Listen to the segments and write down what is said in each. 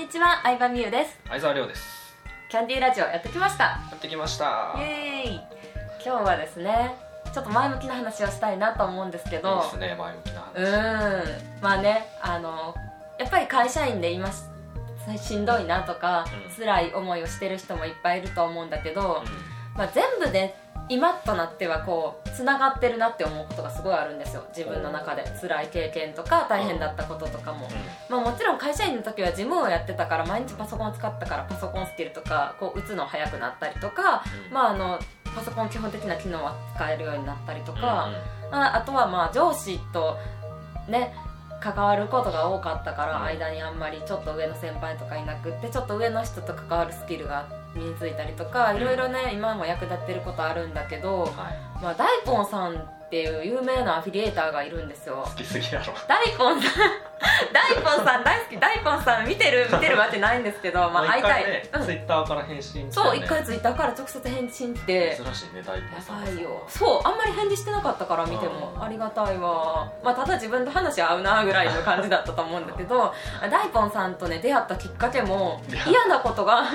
にちは、相葉美優です。相沢亮です。キャンディーラジオやってきました。やってきました。イエーイ。今日はですね、ちょっと前向きな話をしたいなと思うんですけいいどで、すね前向きなう話。ーん、まあね、あのやっぱり会社員で今ししんどいなとか、うん。辛い思いをしてる人もいっぱいいると思うんだけど、うまあ全部で今となってはこうつながってるなって思うことがすごいあるんですよ。自分の中で。辛い経験とか大変だったこととかも。ん。まあ、もちろん会社員の時は事務をやってたから毎日パソコンを使ったからパソコンスキルとかこう打つの早くなったりとか、うん。まあ、あのパソコン基本的な機能は使えるようになったりとうんか、ああとはまあ上司とね関わることが多かったからうん。間にあんまりちょっと上の先輩とかいなくってちょっと上の人と関わるスキルが身についたりとかうん。いろいろね今も役立ってることあるんだけど、はいまあ、大根さんっていう有名なアフィリエーターがいるんですよ。好きすぎやろ。大根さん。大根さん大好き。大根さん見てる見てるわけないんですけどまあ会いたい、うん。ツイッターから返信来たそう一回ツイッターから直接返信来て。珍しいね大根やさんばいよ。そうあんまり返事してなかったから見ても。うん。ありがたいわ。まあただ自分と話合うなぐらいの感じだったと思うんだけど大根さんとね出会ったきっかけも嫌なことがうん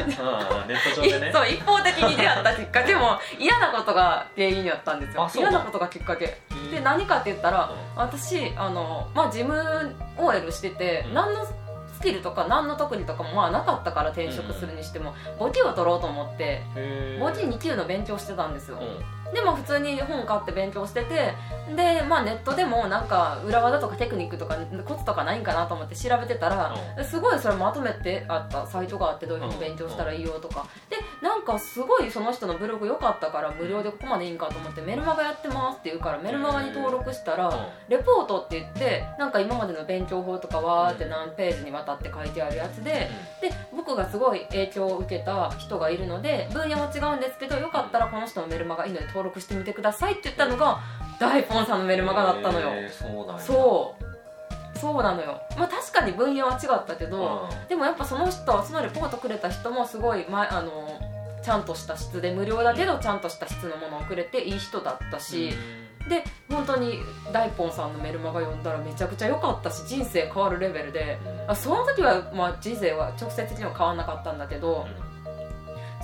ネット上でね。そう一方的に出会ったきっかけも 嫌なことが原因やったんですよ。嫌なことがきっかけ。で何かって言ったら私あの、まあ、事務 OL してて、うん。何のスキルとか何の特技とかもまあなかったから転職するにしても、簿記を取ろうと思って簿記2級の勉強してたんですよ、うん。でも普通に本買って勉強しててで、まあ、ネットでもなんか裏技とかテクニックとかコツとかないんかなと思って調べてたら、すごいそれまとめてあったサイトがあってどういうふうに勉強したらいいよとか、でなんかすごいその人のブログ良かったから無料でここまでいいんかと思ってメルマガやってますって言うからメルマガに登録したら、レポートって言ってなんか今までの勉強法とかわーって何ページにわたって書いてあるやつでで僕がすごい影響を受けた人がいるので分野は違うんですけどよかったらこの人のメルマガいいので登録してみてくださいって言ったのが大ポンさんのメルマガだったのよ、そう。そうなのよ。まあ確かに分野は違ったけど、うん。でもやっぱその人そのレポートくれた人もすごい、ま、あのちゃんとした質で無料だけどちゃんとした質のものをくれていい人だったし、で本当に大ポンさんのメルマガ読んだらめちゃくちゃ良かったし人生変わるレベルで。うん。あその時は、まあ、人生は直接的には変わらなかったんだけど、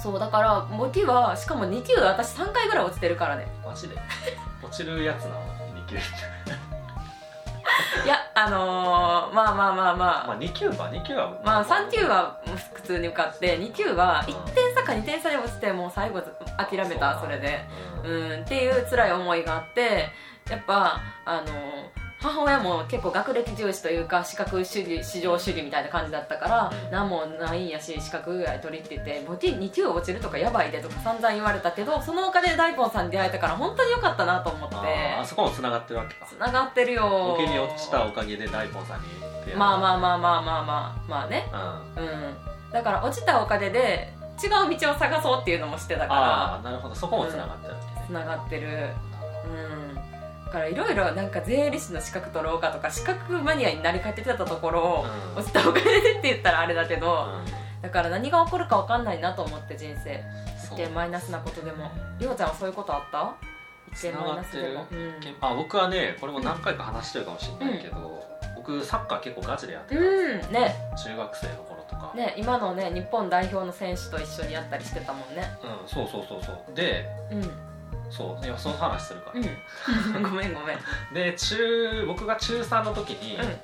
そうだから簿記はしかも2級私3回ぐらい落ちてるからね。マジで？落ちるやつな2級 いやあのー、まあまあまあまあ。まあ2級は2級は。まあ3級は普通に受かって2級は1点差か2点差で落ちてもう最後諦めたそれで。うん。っていう辛い思いがあってやっぱあの母親も結構学歴重視というか資格主義至上主義みたいな感じだったからうん。何もないんやし資格ぐらい取りって言って簿記2級落ちるとかやばいでとか散々言われたけどそのおかげで大根さんに出会えたから本当に良かったなと思って。あそこもつながってるわけか。つながってるよ。ボケに落ちたおかげで大根さんにまあまあまあまあまあまあまあね。うん。うん。だから落ちたおかげで違う道を探そうっていうのもしてたから。ああなるほどそこもつながってるつながってる。うん。だからいろいろなんか税理士の資格取ろうかとか資格マニアになりかけてたところを、うん。落ちたおかげでって言ったらあれだけど、うん。だから何が起こるか分かんないなと思って人生。一見マイナスなことでも。りょうちゃんはそういうことあった？一見マイナスでも。うん。あ僕はねこれも何回か話してるかもしれないけど、僕サッカー結構ガチでやってたんですよ、うん。ね。中学生の頃とか、ね今のね日本代表の選手と一緒にやったりしてたもんね。うん、そうそうそうそう。でうん。そういやその話するから、うん。ごめんごめん。で中僕が中3の時に、うん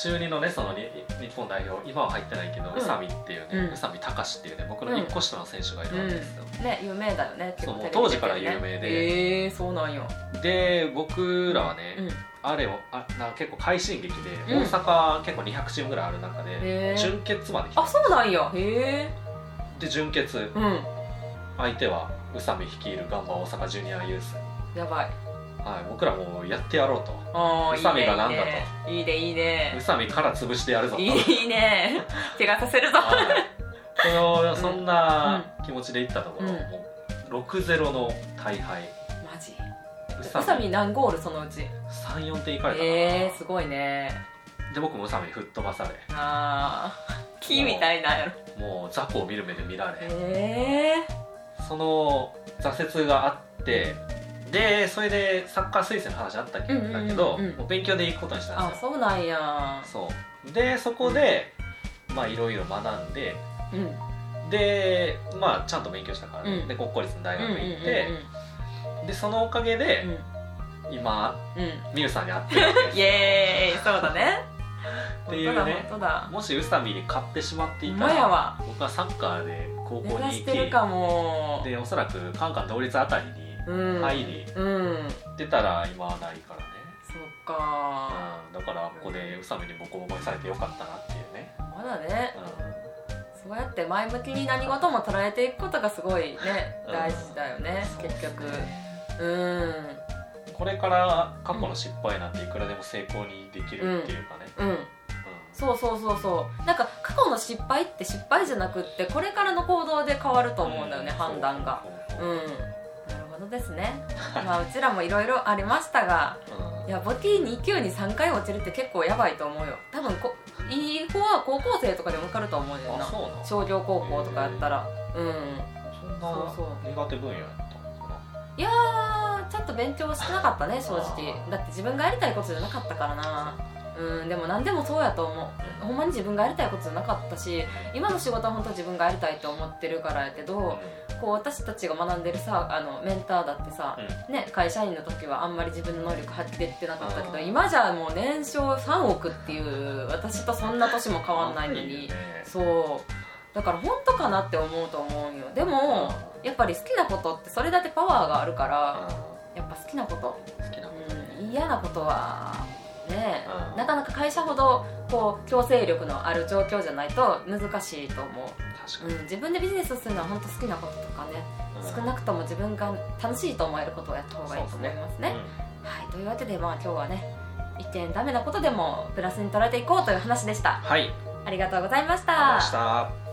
中2のねそのに日本代表今は入ってないけど、うん。宇佐美っていううん。ね宇佐美隆っていうね僕の1個下の選手がいるわけですよ、ね有名だよねそうもう当時から有名で。へえそうなんよ。で僕らはね、うん。あれをあな結構快進撃で、うん。大阪結構200チームぐらいある中で準決まで来たあそうなんや。へえで準決うん。相手は宇佐美率いるガンバ大阪ジュニアユース、やばいはい、僕らもうやってやろうと。宇佐美がなんだと。いいね。いいね。宇佐美から潰してやるぞと。いいね。いいね怪我させるぞ。はい。そのそんな気持ちでいったところ、うん。もう6-0の大敗。マジ？宇宇佐美何ゴールそのうち？34点いかれたかな、えー、すごいね。で僕も宇佐美吹っ飛ばされ。ああ木みたいなんやろ。もう雑魚を見る目で見られ、えその挫折があってでそれでサッカー推薦の話あったけど、うんうんうんうん。もう勉強で行くことにしたんあですよ。そうなんや。そう。でそこで、まあいろいろ学んでうん。でまあちゃんと勉強したからね、うん。で国公立の大学行って、でそのおかげで、今うん。さんに会ってるわけですイエーイ。そうだね。っていうね本当だ本もし宇佐美に勝ってしまっていたら僕はサッカーで高校に行きしてるかも。でおそらくカンカン同率あたりにうん入り。うん。出たら今はないからね、そっか。うん、だからここで宇佐美にボコボコにされてよかったなっていうね、まだね。うそうやって前向きに何事も捉えていくことがすごいねうん。大事だよねん、結局。そうんこれから過去の失敗なんていくらでも成功にできるっていうかね、うん。そうそうそうそう。なんか過去の失敗って失敗じゃなくってこれからの行動で変わると思うんだよね、判断が。そう。うんほどですね。まあうちらもいろいろありましたがいやボティ2級に3回落ちるって結構やばいと思うよ。多分こいい子は高校生とかでも受かると思うよな。商業高校とかやったら。うん。そんな苦手分野やったのかいやーちゃんと勉強してなかったね正直。だって自分がやりたいことじゃなかったからなうんでも何でもそうやと思う。ほんまに自分がやりたいことじゃなかったし今の仕事は本当自分がやりたいと思ってるからやけど、なこう私たちが学んでるさあのメンターだってさ、ね、会社員の時はあんまり自分の能力発揮できてなかったけどうん今じゃもう年商3億っていう私とそんな年も変わんないのに。そうだから本当かなって思うと思うよ。でもやっぱり好きなことってそれだけパワーがあるからやっぱ好きなこと、うん、嫌なことはねうん。なかなか会社ほどこう強制力のある状況じゃないと難しいと思う、うん、自分でビジネスするのは本当好きなこととかねに少なくとも自分が楽しいと思えることをやった方がいいと思いますね。はい、というわけでまあ今日はね一点ダメなことでもプラスに捉えていこうという話でした。はい。ありがとうございました